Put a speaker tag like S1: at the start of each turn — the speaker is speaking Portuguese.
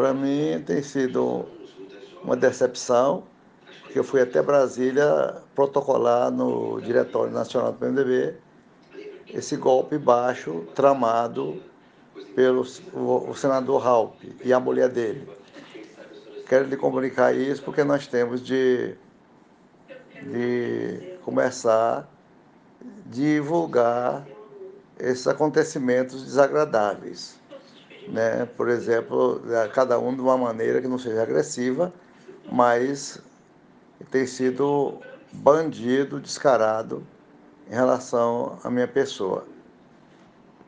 S1: Para mim tem sido uma decepção, porque eu fui até Brasília protocolar no Diretório Nacional do PMDB esse golpe baixo tramado pelo o, senador Halp e a mulher dele. Quero lhe comunicar isso porque nós temos de, de começar divulgar esses acontecimentos desagradáveis. Né? Por exemplo, cada um de uma maneira que não seja agressiva, mas tem sido bandido, descarado em relação à minha pessoa.